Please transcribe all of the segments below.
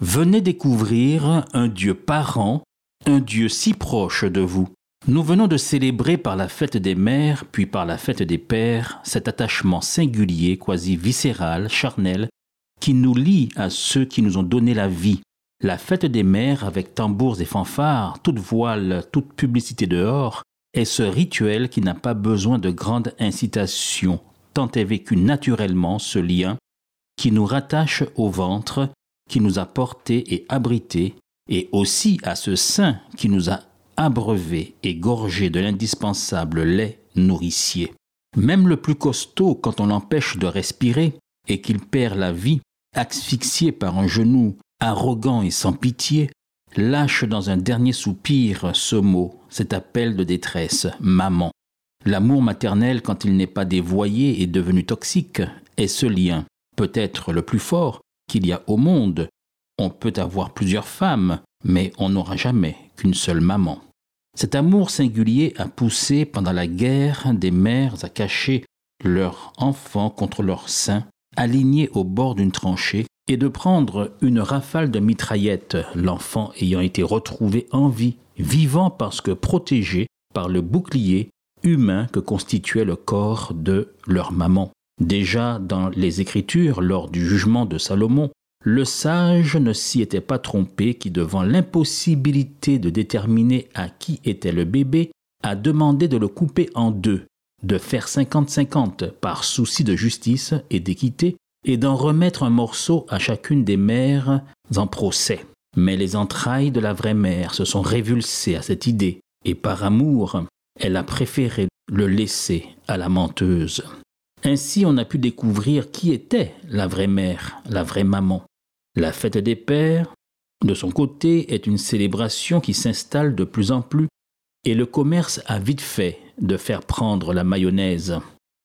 Venez découvrir un Dieu parent, un Dieu si proche de vous. Nous venons de célébrer par la fête des mères, puis par la fête des pères, cet attachement singulier, quasi viscéral, charnel, qui nous lie à ceux qui nous ont donné la vie. La fête des mères, avec tambours et fanfares, toute voile, toute publicité dehors, est ce rituel qui n'a pas besoin de grande incitation, tant est vécu naturellement ce lien qui nous rattache au ventre, qui nous a portés et abrités, et aussi à ce sein qui nous a abreuvés et gorgés de l'indispensable lait nourricier. Même le plus costaud, quand on l'empêche de respirer et qu'il perd la vie, asphyxié par un genou arrogant et sans pitié, lâche dans un dernier soupir ce mot, cet appel de détresse, maman. L'amour maternel, quand il n'est pas dévoyé et devenu toxique, est ce lien, peut-être le plus fort qu'il y a au monde. On peut avoir plusieurs femmes, mais on n'aura jamais qu'une seule maman. Cet amour singulier a poussé pendant la guerre des mères à cacher leurs enfants contre leur sein, alignés au bord d'une tranchée, et de prendre une rafale de mitraillettes, l'enfant ayant été retrouvé en vie, vivant parce que protégé par le bouclier humain que constituait le corps de leur maman. Déjà dans les Écritures, lors du jugement de Salomon, le sage ne s'y était pas trompé qui, devant l'impossibilité de déterminer à qui était le bébé, a demandé de le couper en deux, de faire 50-50 par souci de justice et d'équité, et d'en remettre un morceau à chacune des mères en procès. Mais les entrailles de la vraie mère se sont révulsées à cette idée, et par amour, elle a préféré le laisser à la menteuse. Ainsi, on a pu découvrir qui était la vraie mère, la vraie maman. La fête des pères, de son côté, est une célébration qui s'installe de plus en plus, et le commerce a vite fait de faire prendre la mayonnaise.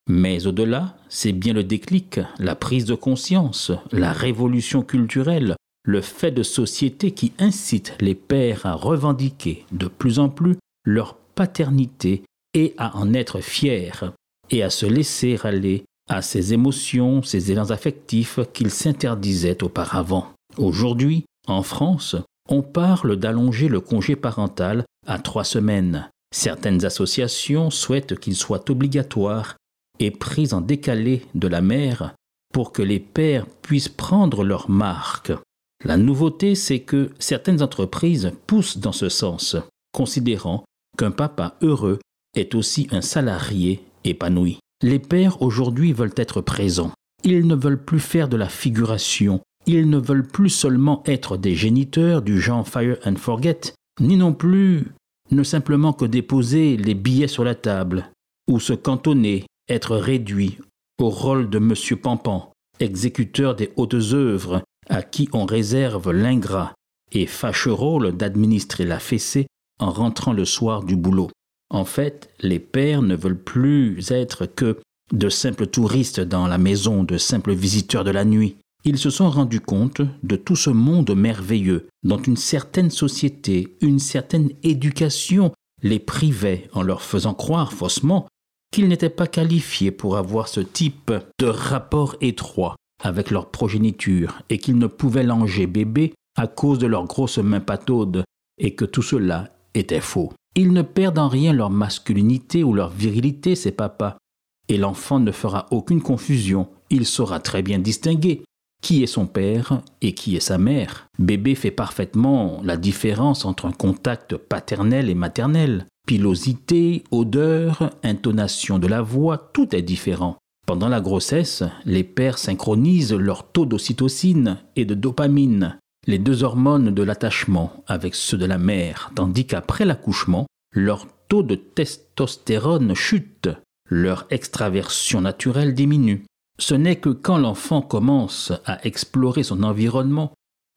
Mais au-delà, c'est bien le déclic, la prise de conscience, la révolution culturelle, le fait de société qui incite les pères à revendiquer de plus en plus leur paternité et à en être fiers et à se laisser aller à ces émotions, ces élans affectifs qu'ils s'interdisaient auparavant. Aujourd'hui, en France, on parle d'allonger le congé parental à trois semaines. Certaines associations souhaitent qu'il soit obligatoire et pris en décalé de la mère pour que les pères puissent prendre leur marque. La nouveauté, c'est que certaines entreprises poussent dans ce sens, considérant qu'un papa heureux est aussi un salarié épanoui. Les pères aujourd'hui veulent être présents. Ils ne veulent plus faire de la figuration. Ils ne veulent plus seulement être des géniteurs du genre Fire and Forget, ni non plus ne simplement que déposer les billets sur la table, ou se cantonner, être réduit au rôle de Monsieur Pampan, exécuteur des hautes œuvres, à qui on réserve l'ingrat et fâcheux rôle d'administrer la fessée en rentrant le soir du boulot. En fait, les pères ne veulent plus être que de simples touristes dans la maison, de simples visiteurs de la nuit. Ils se sont rendus compte de tout ce monde merveilleux dont une certaine société, une certaine éducation les privait en leur faisant croire faussement qu'ils n'étaient pas qualifiés pour avoir ce type de rapport étroit avec leur progéniture et qu'ils ne pouvaient langer bébé à cause de leurs grosses mains pataudes et que tout cela était faux. Ils ne perdent en rien leur masculinité ou leur virilité, ces papas, et l'enfant ne fera aucune confusion, il saura très bien distinguer qui est son père et qui est sa mère. Bébé fait parfaitement la différence entre un contact paternel et maternel. Pilosité, odeur, intonation de la voix, tout est différent. Pendant la grossesse, les pères synchronisent leur taux d'ocytocine et de dopamine les deux hormones de l'attachement avec ceux de la mère, tandis qu'après l'accouchement, leur taux de testostérone chute, leur extraversion naturelle diminue. Ce n'est que quand l'enfant commence à explorer son environnement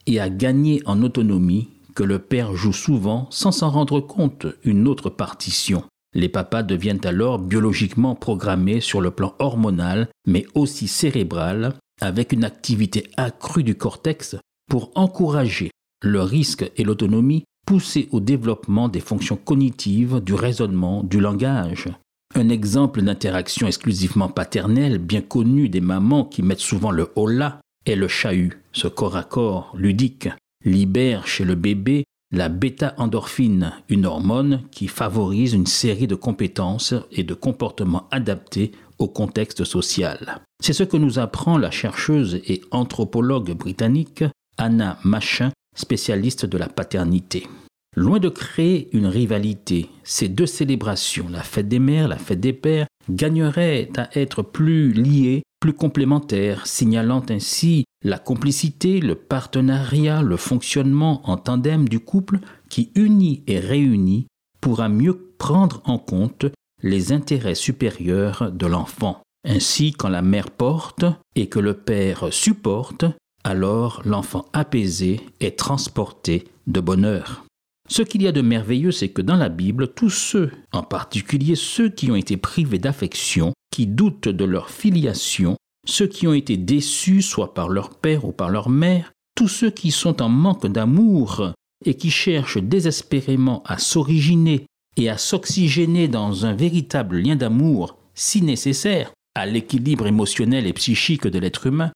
et à gagner en autonomie que le père joue souvent, sans s'en rendre compte, une autre partition. Les papas deviennent alors biologiquement programmés sur le plan hormonal, mais aussi cérébral, avec une activité accrue du cortex pour encourager le risque et l'autonomie, pousser au développement des fonctions cognitives, du raisonnement, du langage. Un exemple d'interaction exclusivement paternelle, bien connu des mamans qui mettent souvent le holà, est le chahut, ce corps à corps ludique, libère chez le bébé la bêta-endorphine, une hormone qui favorise une série de compétences et de comportements adaptés au contexte social. C'est ce que nous apprend la chercheuse et anthropologue britannique Anna Machin, spécialiste de la paternité. Loin de créer une rivalité, ces deux célébrations, la fête des mères, la fête des pères, gagneraient à être plus liées, plus complémentaires, signalant ainsi la complicité, le partenariat, le fonctionnement en tandem du couple qui unit et réunit pourra mieux prendre en compte les intérêts supérieurs de l'enfant. Ainsi, quand la mère porte et que le père supporte, alors l'enfant apaisé est transporté de bonheur. Ce qu'il y a de merveilleux, c'est que dans la Bible, tous ceux, en particulier ceux qui ont été privés d'affection, qui doutent de leur filiation, ceux qui ont été déçus soit par leur père ou par leur mère, tous ceux qui sont en manque d'amour et qui cherchent désespérément à s'originer et à s'oxygéner dans un véritable lien d'amour si nécessaire à l'équilibre émotionnel et psychique de l'être humain,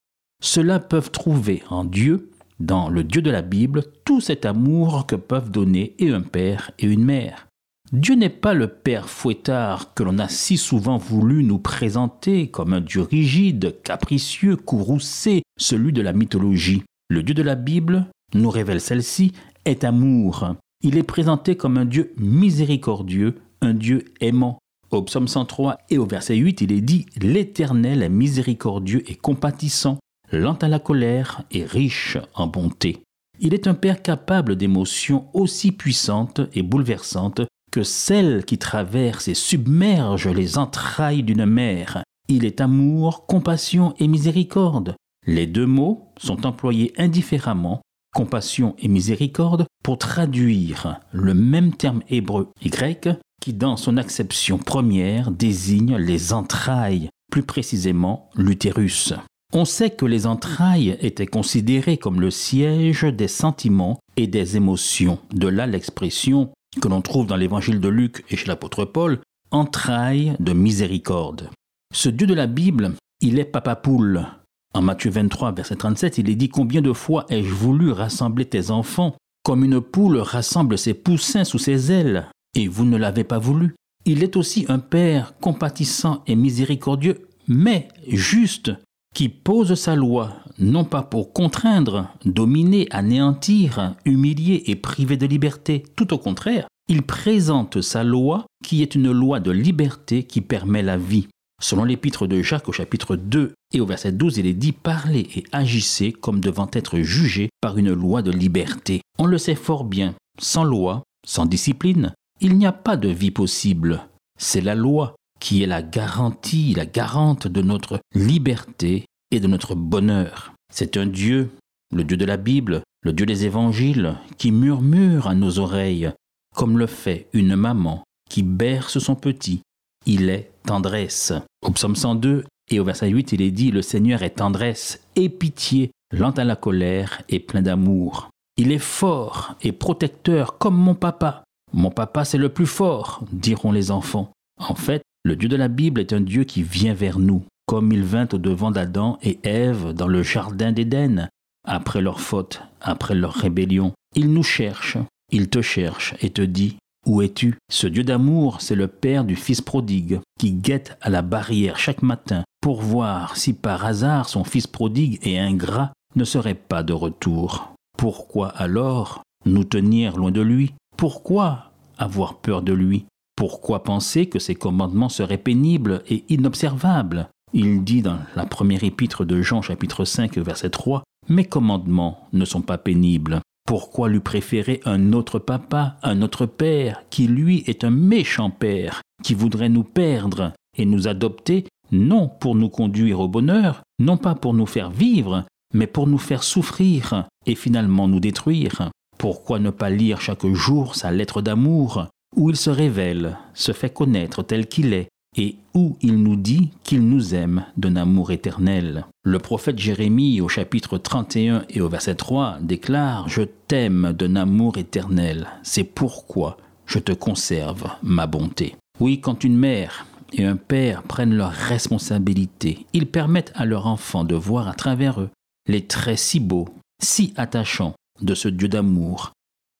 ceux-là peuvent trouver en Dieu, dans le Dieu de la Bible, tout cet amour que peuvent donner et un père et une mère. Dieu n'est pas le Père fouettard que l'on a si souvent voulu nous présenter comme un Dieu rigide, capricieux, courroucé, celui de la mythologie. Le Dieu de la Bible, nous révèle celle-ci, est amour. Il est présenté comme un Dieu miséricordieux, un Dieu aimant. Au psaume 103 et au verset 8, il est dit L'Éternel est miséricordieux et compatissant, lent à la colère et riche en bonté. Il est un Père capable d'émotions aussi puissantes et bouleversantes que celles qui traversent et submergent les entrailles d'une mère. Il est amour, compassion et miséricorde. Les deux mots sont employés indifféremment, compassion et miséricorde, pour traduire le même terme hébreu et grec qui, dans son acception première, désigne les entrailles, plus précisément l'utérus. On sait que les entrailles étaient considérées comme le siège des sentiments et des émotions. De là l'expression que l'on trouve dans l'évangile de Luc et chez l'apôtre Paul, entrailles de miséricorde. Ce Dieu de la Bible, il est papa poule. En Matthieu 23, verset 37, il est dit Combien de fois ai-je voulu rassembler tes enfants, comme une poule rassemble ses poussins sous ses ailes, et vous ne l'avez pas voulu? Il est aussi un Père compatissant et miséricordieux, mais juste, qui pose sa loi, non pas pour contraindre, dominer, anéantir, humilier et priver de liberté, tout au contraire, il présente sa loi qui est une loi de liberté qui permet la vie. Selon l'épître de Jacques au chapitre 2 et au verset 12, il est dit Parlez et agissez comme devant être jugés par une loi de liberté. On le sait fort bien, sans loi, sans discipline, il n'y a pas de vie possible. C'est la loi qui est la garantie, la garante de notre liberté et de notre bonheur. C'est un Dieu, le Dieu de la Bible, le Dieu des évangiles, qui murmure à nos oreilles, comme le fait une maman qui berce son petit. Il est tendresse. Au psaume 102 et au verset 8, il est dit, Le Seigneur est tendresse et pitié, lent à la colère et plein d'amour. Il est fort et protecteur comme mon papa. Mon papa, c'est le plus fort, diront les enfants. En fait, le Dieu de la Bible est un Dieu qui vient vers nous, comme il vint au devant d'Adam et Ève dans le jardin d'Éden, après leur faute, après leur rébellion. Il nous cherche, il te cherche et te dit Où es-tu? Ce Dieu d'amour, c'est le Père du Fils prodigue, qui guette à la barrière chaque matin pour voir si par hasard son Fils prodigue et ingrat ne serait pas de retour. Pourquoi alors nous tenir loin de lui? Pourquoi avoir peur de lui? Pourquoi penser que ses commandements seraient pénibles et inobservables? Il dit dans la première épître de Jean chapitre 5 verset 3, Mes commandements ne sont pas pénibles. Pourquoi lui préférer un autre papa, un autre père, qui lui est un méchant père, qui voudrait nous perdre et nous adopter, non pour nous conduire au bonheur, non pas pour nous faire vivre, mais pour nous faire souffrir, et finalement nous détruire? Pourquoi ne pas lire chaque jour sa lettre d'amour, où il se révèle, se fait connaître tel qu'il est, et où il nous dit qu'il nous aime d'un amour éternel. Le prophète Jérémie au chapitre 31 et au verset 3 déclare ⁇ Je t'aime d'un amour éternel, c'est pourquoi je te conserve ma bonté. ⁇ Oui, quand une mère et un père prennent leurs responsabilités, ils permettent à leur enfant de voir à travers eux les traits si beaux, si attachants de ce Dieu d'amour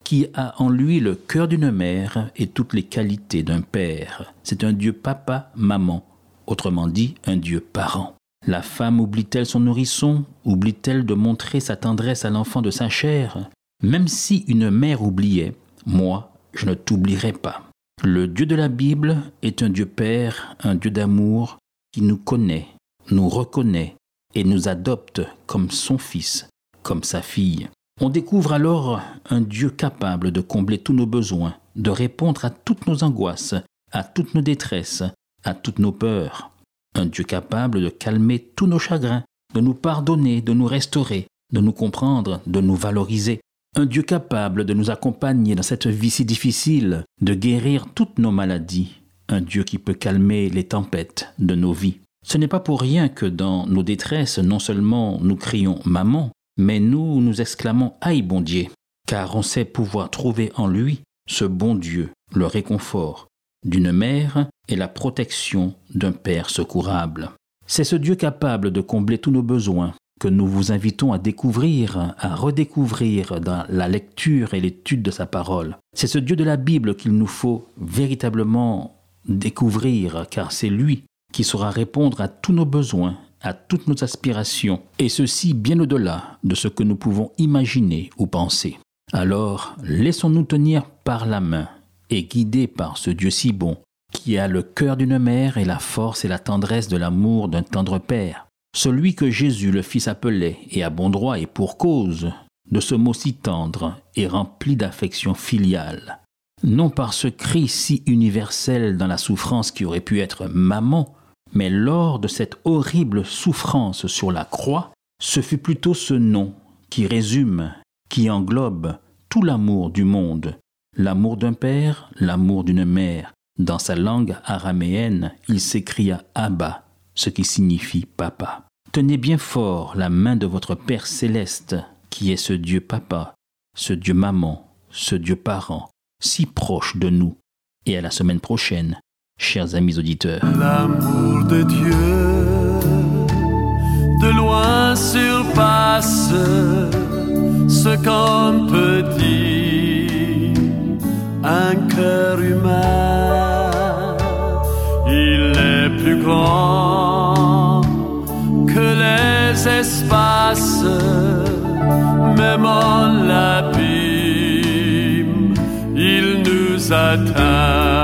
qui a en lui le cœur d'une mère et toutes les qualités d'un père. C'est un Dieu papa, maman, autrement dit un Dieu parent. La femme oublie-t-elle son nourrisson? Oublie-t-elle de montrer sa tendresse à l'enfant de sa chair? Même si une mère oubliait, moi, je ne t'oublierai pas. Le Dieu de la Bible est un Dieu Père, un Dieu d'amour, qui nous connaît, nous reconnaît et nous adopte comme son fils, comme sa fille. On découvre alors un Dieu capable de combler tous nos besoins, de répondre à toutes nos angoisses, à toutes nos détresses, à toutes nos peurs. Un Dieu capable de calmer tous nos chagrins, de nous pardonner, de nous restaurer, de nous comprendre, de nous valoriser. Un Dieu capable de nous accompagner dans cette vie si difficile, de guérir toutes nos maladies. Un Dieu qui peut calmer les tempêtes de nos vies. Ce n'est pas pour rien que dans nos détresses, non seulement nous crions Maman, mais nous nous exclamons Aïe bon Dieu, car on sait pouvoir trouver en lui ce bon Dieu, le réconfort d'une mère et la protection d'un Père secourable. C'est ce Dieu capable de combler tous nos besoins que nous vous invitons à découvrir, à redécouvrir dans la lecture et l'étude de sa parole. C'est ce Dieu de la Bible qu'il nous faut véritablement découvrir, car c'est lui qui saura répondre à tous nos besoins à toutes nos aspirations, et ceci bien au-delà de ce que nous pouvons imaginer ou penser. Alors, laissons-nous tenir par la main et guidés par ce Dieu si bon, qui a le cœur d'une mère et la force et la tendresse de l'amour d'un tendre père, celui que Jésus le Fils appelait, et à bon droit et pour cause, de ce mot si tendre et rempli d'affection filiale. Non par ce cri si universel dans la souffrance qui aurait pu être maman, mais lors de cette horrible souffrance sur la croix, ce fut plutôt ce nom qui résume, qui englobe tout l'amour du monde, l'amour d'un père, l'amour d'une mère. Dans sa langue araméenne, il s'écria Abba, ce qui signifie papa. Tenez bien fort la main de votre Père céleste, qui est ce Dieu papa, ce Dieu maman, ce Dieu parent, si proche de nous. Et à la semaine prochaine chers amis auditeurs. L'amour de Dieu de loin surpasse ce qu'on peut dire. Un cœur humain, il est plus grand que les espaces, même en l'abîme, il nous atteint.